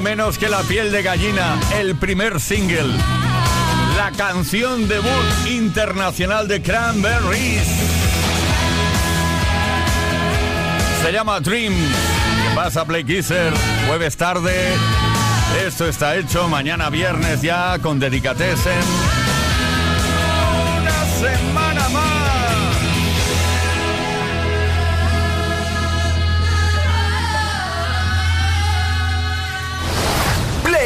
Menos que la piel de gallina, el primer single. La canción debut internacional de Cranberries. Se llama Dream. Vas a Play Kisser, jueves tarde. Esto está hecho mañana viernes ya con Dedicatesen.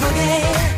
Blame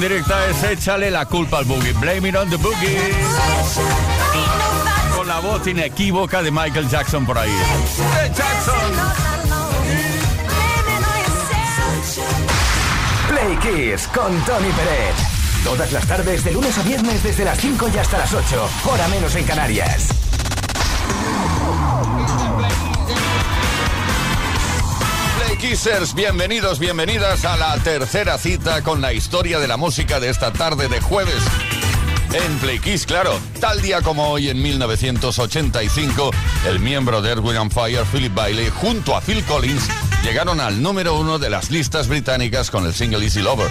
directa es échale la culpa al boogie. Blame it on the boogie. Con la voz inequívoca de Michael Jackson por ahí. ¡Eh, Jackson! Play Kiss con Tony Pérez. Todas las tardes, de lunes a viernes, desde las 5 y hasta las 8. Hora menos en Canarias. Kissers, bienvenidos, bienvenidas a la tercera cita con la historia de la música de esta tarde de jueves. En Play Kiss, claro, tal día como hoy en 1985, el miembro de Earth, Wind and Fire, Philip Bailey, junto a Phil Collins, llegaron al número uno de las listas británicas con el single Easy Lover.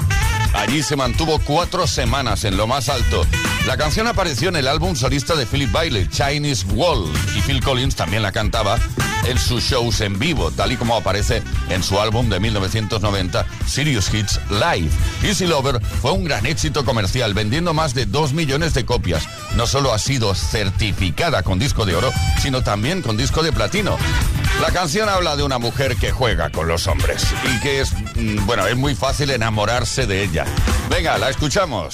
Allí se mantuvo cuatro semanas en lo más alto. La canción apareció en el álbum solista de Philip Bailey, Chinese Wall, y Phil Collins también la cantaba en sus shows en vivo, tal y como aparece en su álbum de 1990, Serious Hits Live. Easy Lover fue un gran éxito comercial, vendiendo más de 2 millones de copias. No solo ha sido certificada con disco de oro, sino también con disco de platino. La canción habla de una mujer que juega con los hombres y que es, mm, bueno, es muy fácil enamorarse de ella. Venga, la escuchamos.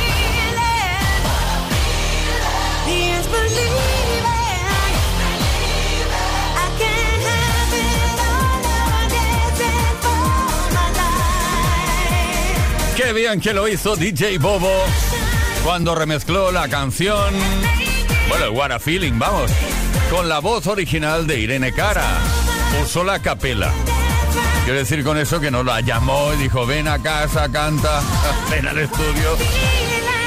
Qué bien que lo hizo DJ Bobo cuando remezcló la canción. Bueno, el What a Feeling, vamos. Con la voz original de Irene Cara. Usó la capela. Quiero decir con eso que no la llamó y dijo, ven a casa, canta, ven al estudio.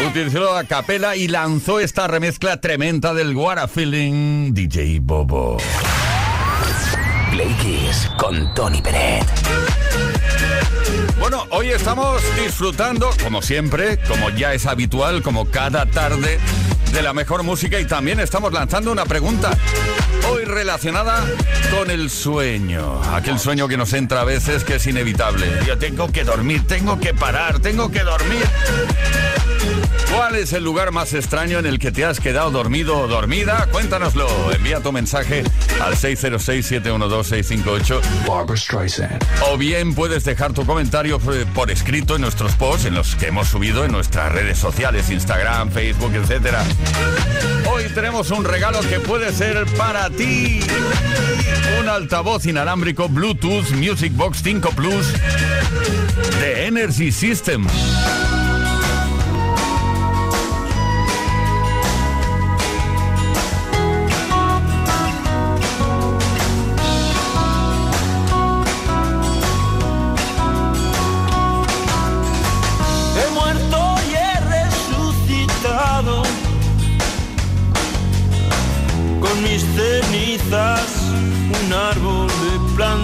Utilizó la capela y lanzó esta remezcla tremenda del What a Feeling DJ Bobo. Play Kiss con Tony Peret. Bueno, hoy estamos disfrutando, como siempre, como ya es habitual, como cada tarde, de la mejor música y también estamos lanzando una pregunta, hoy relacionada con el sueño. Aquel sueño que nos entra a veces que es inevitable. Yo tengo que dormir, tengo que parar, tengo que dormir. ¿Cuál es el lugar más extraño en el que te has quedado dormido o dormida? Cuéntanoslo. Envía tu mensaje al 606-712-658 Barbara Streisand. o bien puedes dejar tu comentario eh, por escrito en nuestros posts, en los que hemos subido en nuestras redes sociales, Instagram, Facebook, etc. Hoy tenemos un regalo que puede ser para ti. Un altavoz inalámbrico Bluetooth Music Box 5 Plus de Energy System.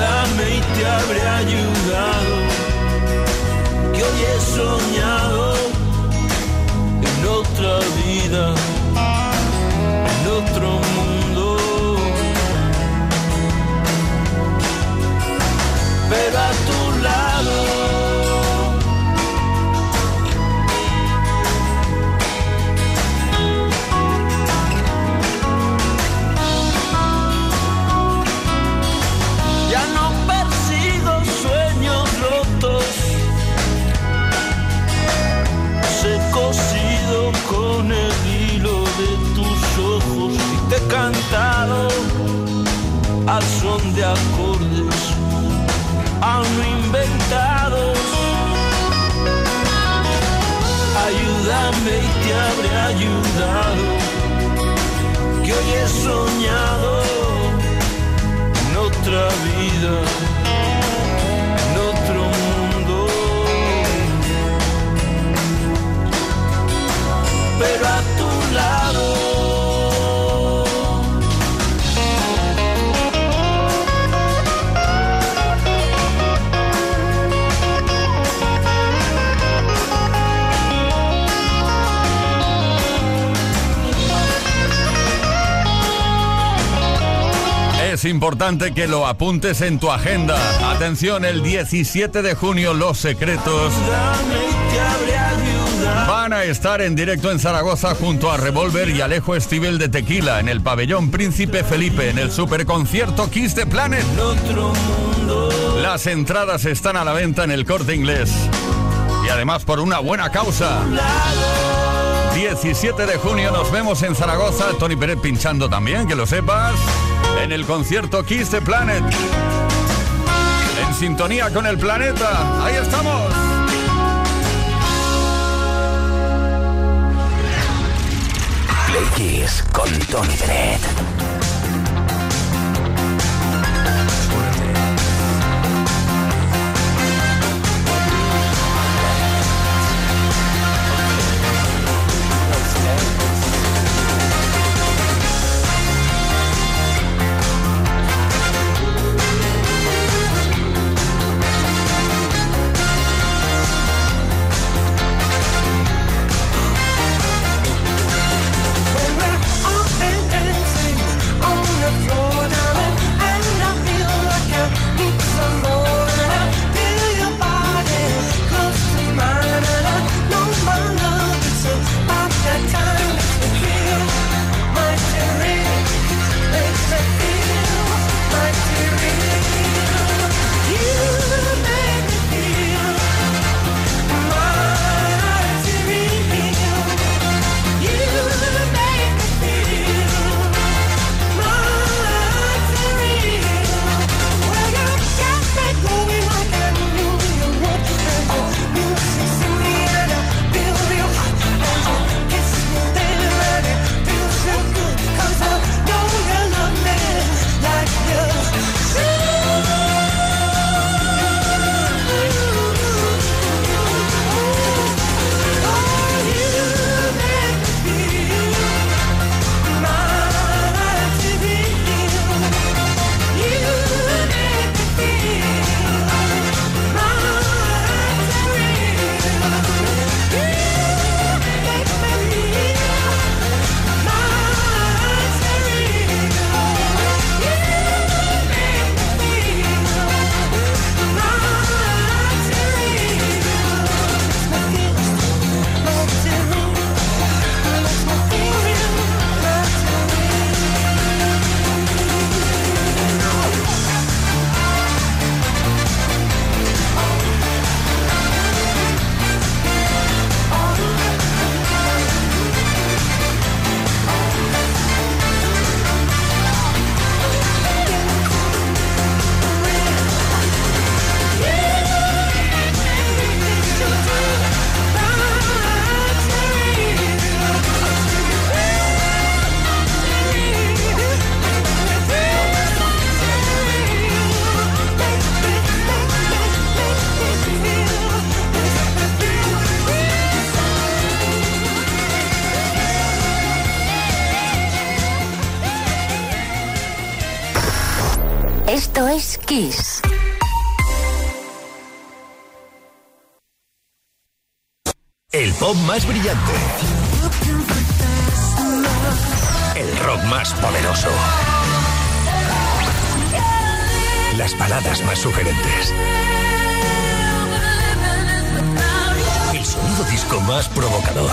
Ayúdame y te habré ayudado, que hoy he soñado en otra vida, en otro importante que lo apuntes en tu agenda. Atención, el 17 de junio Los Secretos van a estar en directo en Zaragoza junto a Revolver y Alejo Estivel de Tequila en el pabellón Príncipe Felipe en el superconcierto Kiss the Planet. Las entradas están a la venta en el corte inglés. Y además por una buena causa. 17 de junio nos vemos en Zaragoza. Tony Pérez pinchando también, que lo sepas. En el concierto Kiss the Planet. En sintonía con el planeta. Ahí estamos. Play con Tony Peret. Esto es Kiss. El pop más brillante. El rock más poderoso. Las baladas más sugerentes. El sonido disco más provocador.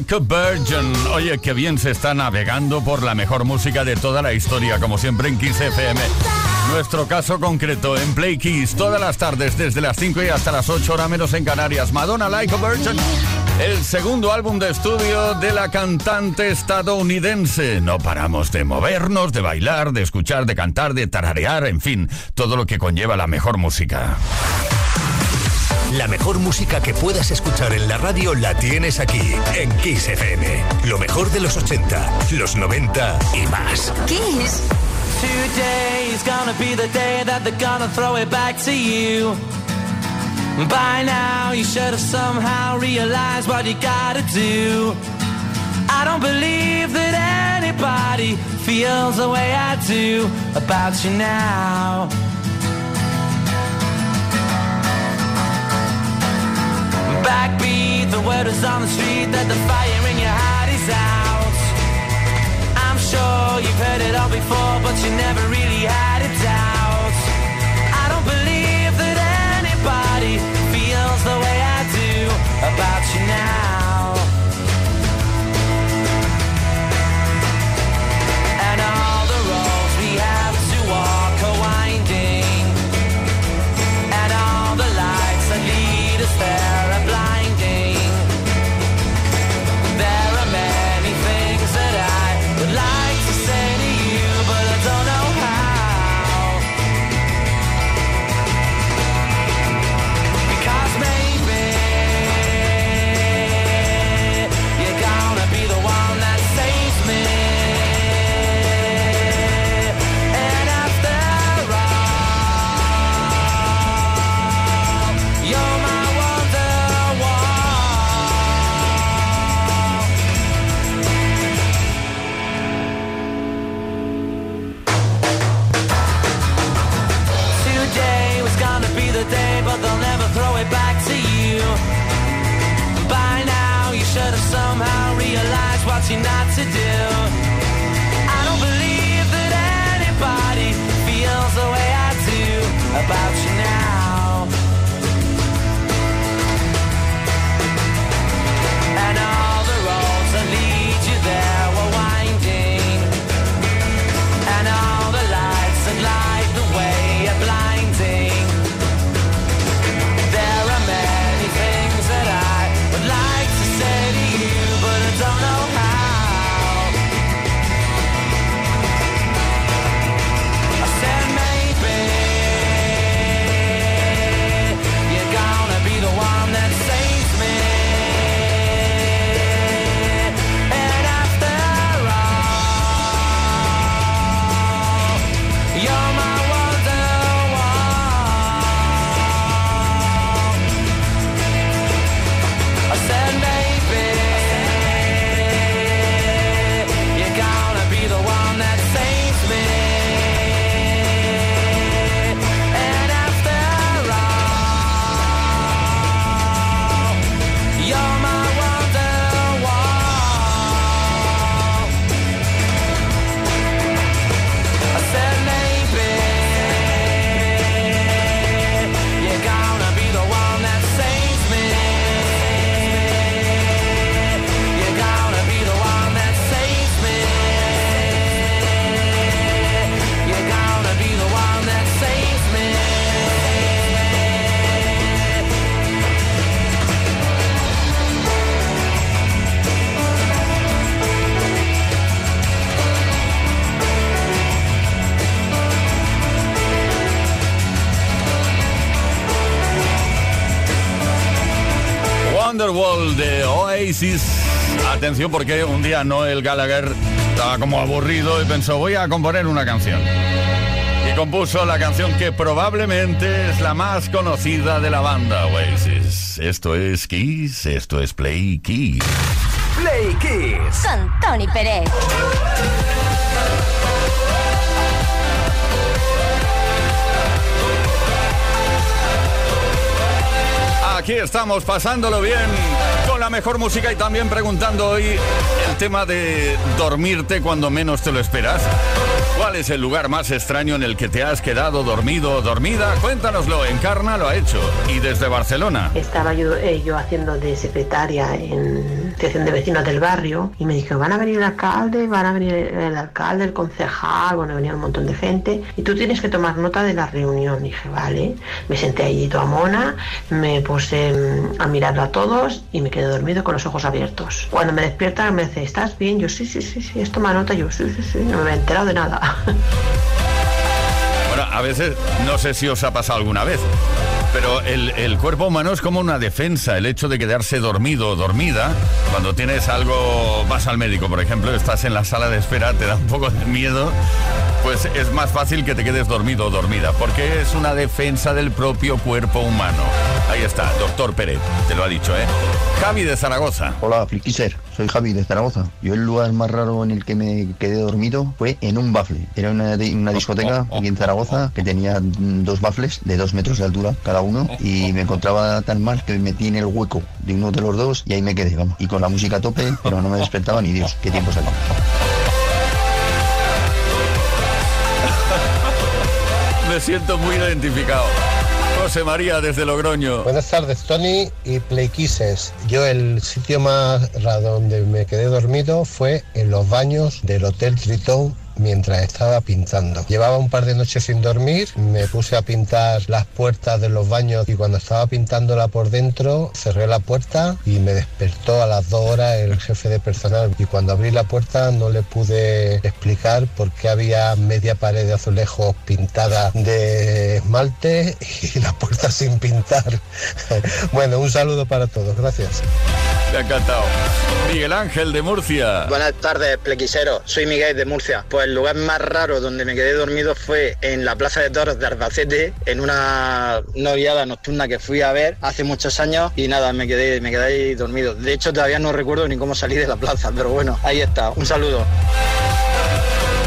Virgin. Oye, qué bien se está navegando por la mejor música de toda la historia, como siempre en Kiss FM. Nuestro caso concreto en Play Kiss, todas las tardes desde las 5 y hasta las 8 horas menos en Canarias. Madonna Like a Virgin, el segundo álbum de estudio de la cantante estadounidense. No paramos de movernos, de bailar, de escuchar, de cantar, de tararear, en fin, todo lo que conlleva la mejor música. La mejor música que puedas escuchar en la radio la tienes aquí, en Kiss FM. Lo mejor de los 80, los 90 y más. Kiss. Today is gonna be the day that they're gonna throw it back to you. By now, you should have somehow realized what you gotta do. I don't believe that anybody feels the way I do about you now. Backbeat. The word is on the street that the fire in your heart is out. I'm sure you've heard it all before, but you never really had Atención porque un día Noel Gallagher estaba como aburrido y pensó voy a componer una canción. Y compuso la canción que probablemente es la más conocida de la banda Oasis. Esto es Kiss, esto es Play Kiss. Play Kiss. Con Tony Pérez. Aquí estamos pasándolo bien la mejor música y también preguntando hoy el tema de dormirte cuando menos te lo esperas. ¿Cuál es el lugar más extraño en el que te has quedado dormido o dormida? Cuéntanoslo, Encarna lo ha hecho. Y desde Barcelona. Estaba yo, eh, yo haciendo de secretaria en sección de vecinos del barrio y me dijo, van a venir el alcalde, van a venir el alcalde, el concejal, bueno, venía un montón de gente y tú tienes que tomar nota de la reunión. Dije, vale, me senté allí toda mona, me puse mm, a mirar a todos y me quedé dormido con los ojos abiertos. Cuando me despiertan me dice, ¿estás bien? Yo, sí, sí, sí, sí, es toma nota, yo, sí, sí, sí, no me había enterado de nada. Bueno, a veces, no sé si os ha pasado alguna vez, pero el, el cuerpo humano es como una defensa. El hecho de quedarse dormido o dormida, cuando tienes algo, vas al médico, por ejemplo, estás en la sala de espera, te da un poco de miedo, pues es más fácil que te quedes dormido o dormida, porque es una defensa del propio cuerpo humano. Ahí está, doctor Pérez, te lo ha dicho, ¿eh? Javi de Zaragoza. Hola, Flikiser, soy Javi de Zaragoza. Yo el lugar más raro en el que me quedé dormido fue en un bafle. Era una, di- una discoteca aquí en Zaragoza que tenía dos bafles de dos metros de altura cada uno y me encontraba tan mal que me metí en el hueco de uno de los dos y ahí me quedé, vamos. Y con la música a tope, pero no me despertaba ni Dios. ¿Qué tiempo salió? Me siento muy identificado. José María desde Logroño. Buenas tardes, Tony y Play Kisses. Yo el sitio más donde me quedé dormido fue en los baños del Hotel Tritón mientras estaba pintando. Llevaba un par de noches sin dormir, me puse a pintar las puertas de los baños y cuando estaba pintándola por dentro cerré la puerta y me despertó a las dos horas el jefe de personal y cuando abrí la puerta no le pude explicar por qué había media pared de azulejos pintada de esmalte y la puerta sin pintar. bueno, un saludo para todos, gracias. Me ha encantado. Miguel Ángel de Murcia. Buenas tardes, plequisero. Soy Miguel de Murcia. El lugar más raro donde me quedé dormido fue en la Plaza de Toros de Albacete, en una noviada nocturna que fui a ver hace muchos años y nada, me quedé, me quedé ahí dormido. De hecho, todavía no recuerdo ni cómo salí de la plaza, pero bueno, ahí está. Un saludo.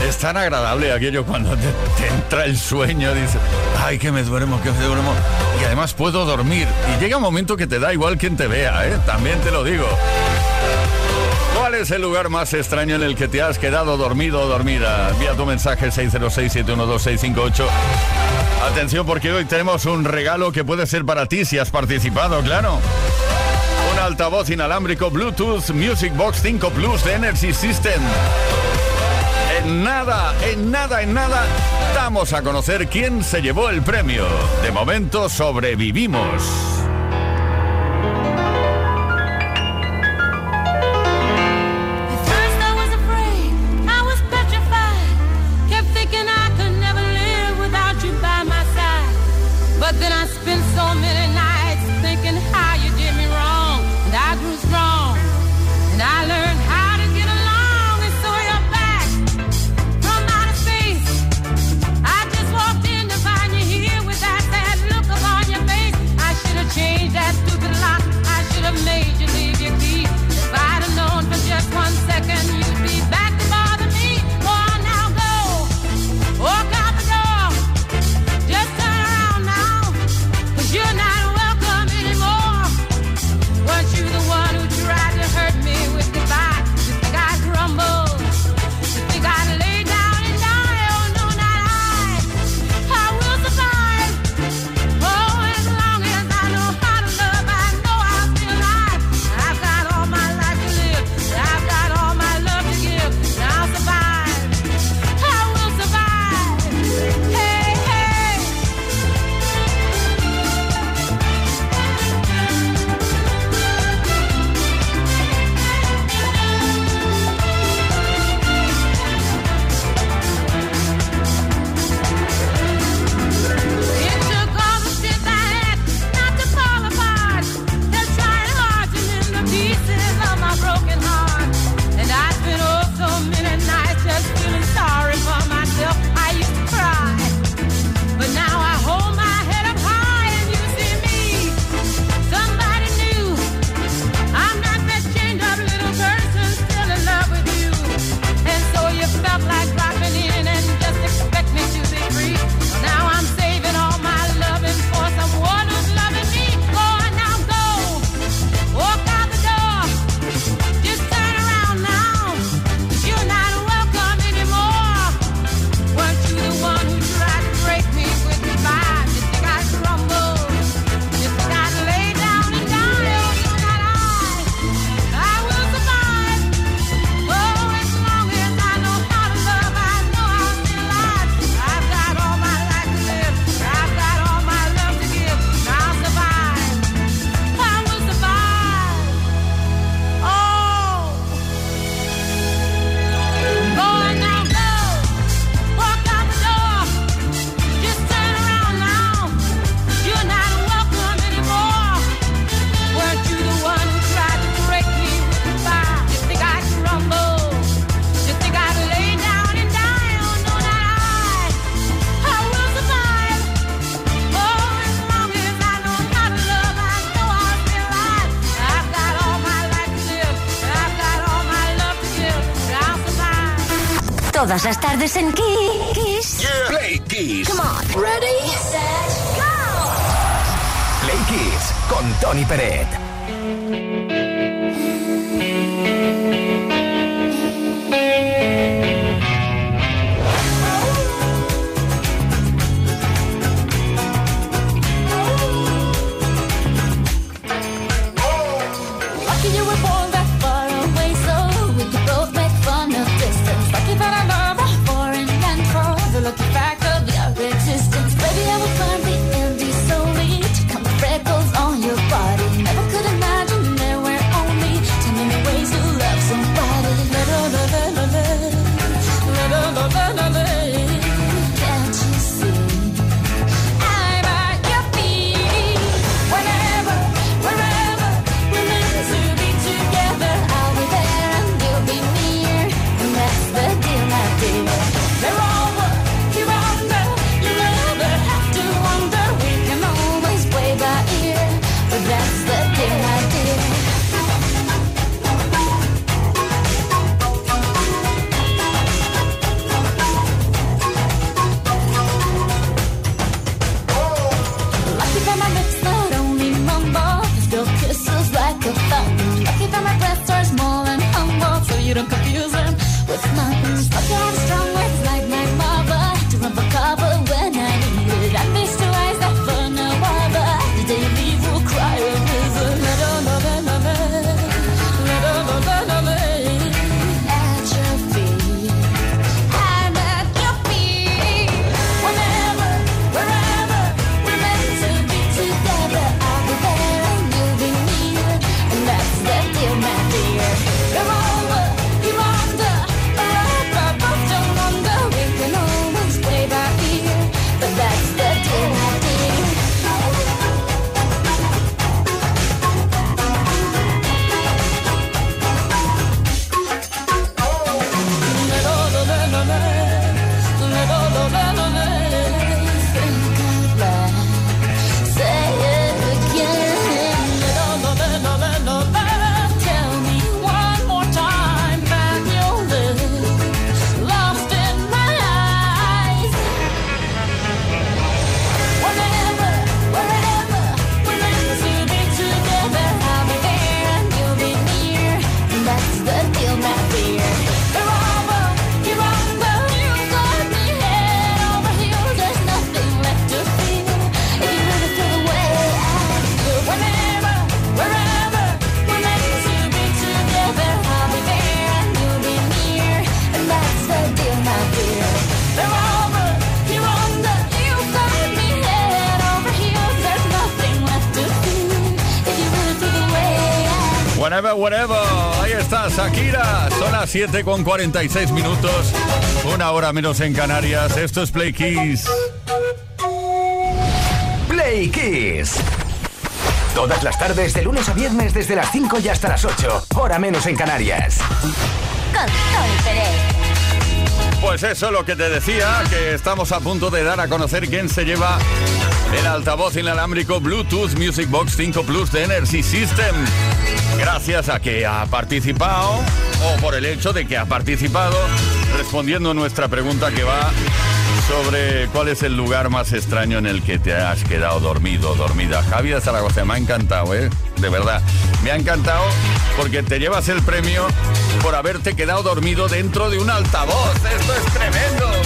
Es tan agradable aquello cuando te, te entra el sueño, dices, ay, que me duermo, que me duermo. Y además puedo dormir. Y llega un momento que te da igual quien te vea, ¿eh? También te lo digo. ¿Cuál es el lugar más extraño en el que te has quedado dormido o dormida? Envía tu mensaje 606-712-658. Atención porque hoy tenemos un regalo que puede ser para ti si has participado, claro. Un altavoz inalámbrico Bluetooth Music Box 5 Plus de Energy System. En nada, en nada, en nada, damos a conocer quién se llevó el premio. De momento sobrevivimos. Pues en Kiss. Yeah. Play Kiss. Come on. Ready, set, go. Play Kiss con Tony Peret. 7 con 46 minutos. Una hora menos en Canarias. Esto es Play Kiss. Play Kiss. Todas las tardes, de lunes a viernes, desde las 5 y hasta las 8. Hora menos en Canarias. Con. Pues eso, lo que te decía, que estamos a punto de dar a conocer quién se lleva el altavoz inalámbrico Bluetooth Music Box 5 Plus de Energy System. Gracias a que ha participado, o por el hecho de que ha participado, respondiendo nuestra pregunta que va sobre cuál es el lugar más extraño en el que te has quedado dormido, dormida. Javi de Zaragoza, me ha encantado, ¿eh? De verdad. Me ha encantado porque te llevas el premio por haberte quedado dormido dentro de un altavoz. Esto es tremendo.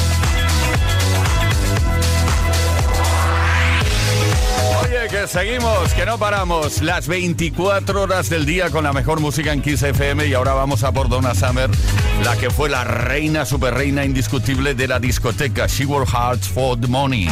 Oye, que seguimos, que no paramos. Las 24 horas del día con la mejor música en Kiss FM y ahora vamos a por Donna Summer, la que fue la reina, super reina indiscutible de la discoteca. She Worked Hard for the Money.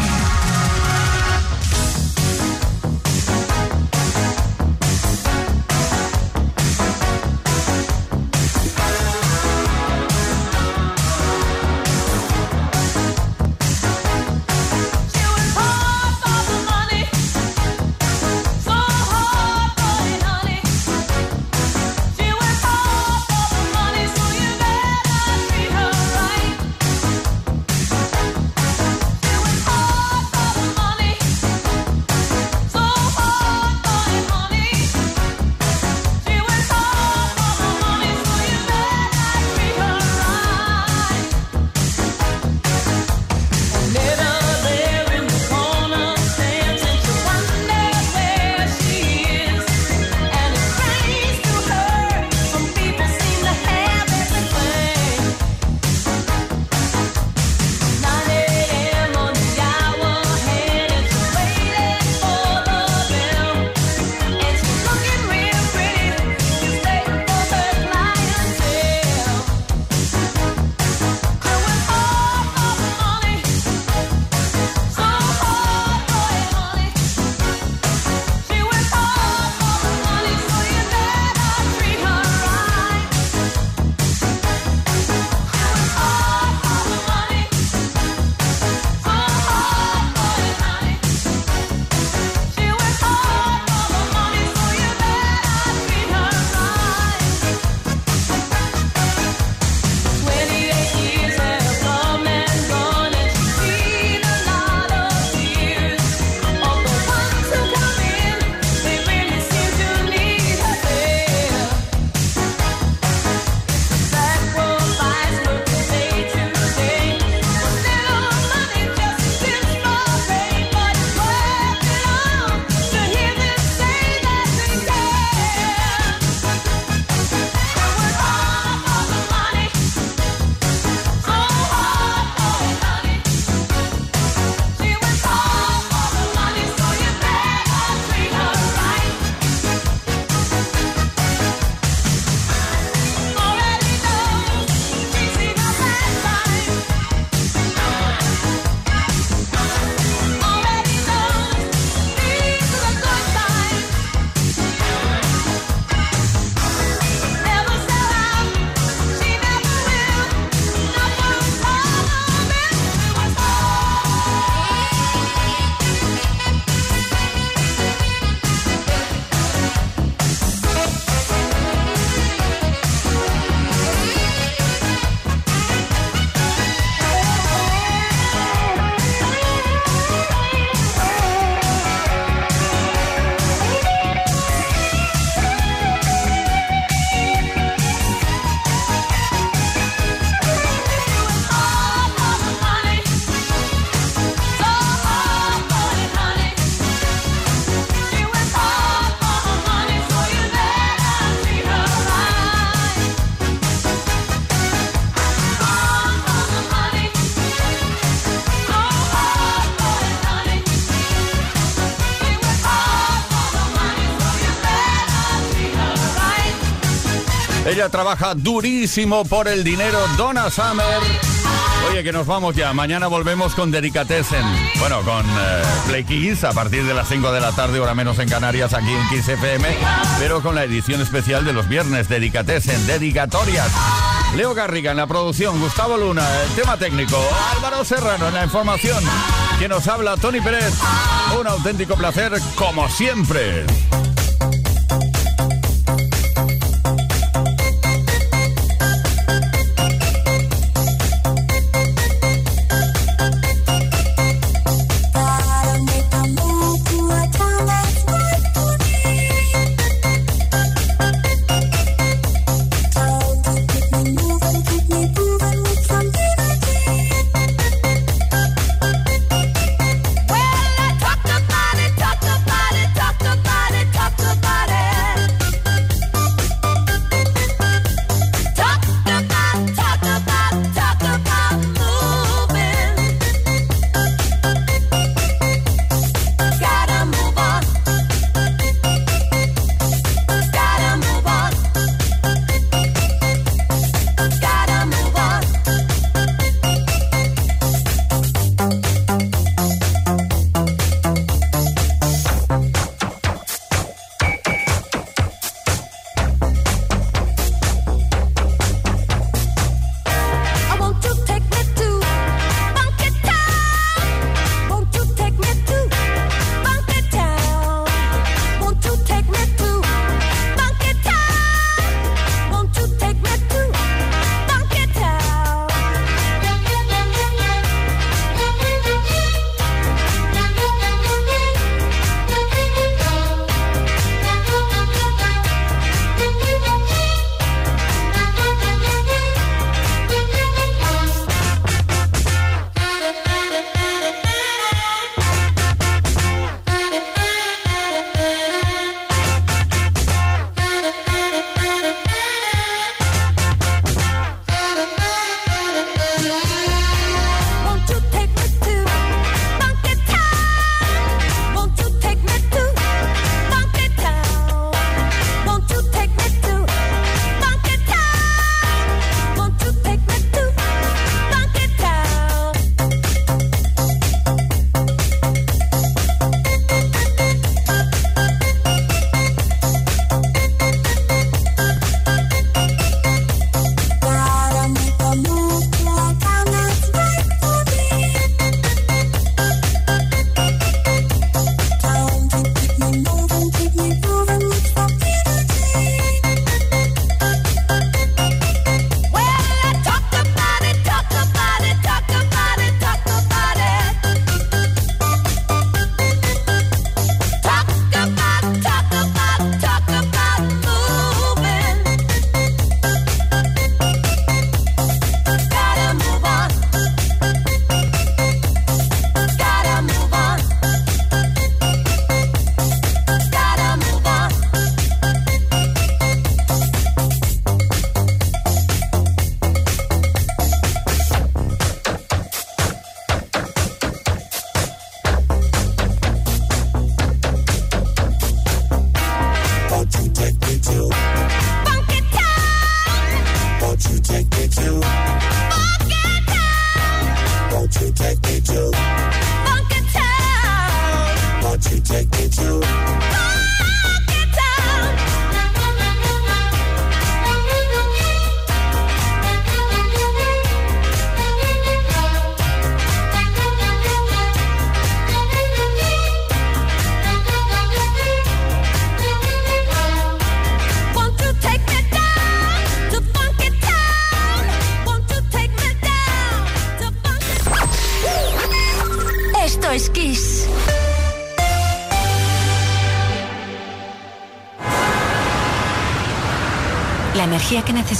Trabaja durísimo por el dinero. Donna Summer Oye, que nos vamos ya. Mañana volvemos con Dedicatessen. Bueno, con eh, Play Kiss a partir de las 5 de la tarde, hora menos en Canarias, aquí en Kiss FM. Pero con la edición especial de los viernes, Dedicatessen, dedicatorias. Leo Garriga en la producción, Gustavo Luna, el tema técnico, Álvaro Serrano en la información. Quien nos habla, Tony Pérez. Un auténtico placer, como siempre.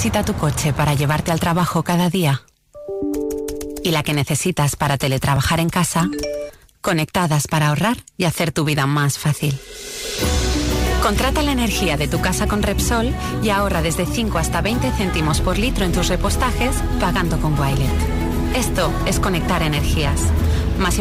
Necesita tu coche para llevarte al trabajo cada día y la que necesitas para teletrabajar en casa, conectadas para ahorrar y hacer tu vida más fácil. Contrata la energía de tu casa con Repsol y ahorra desde 5 hasta 20 céntimos por litro en tus repostajes pagando con Wilet. Esto es conectar energías. Más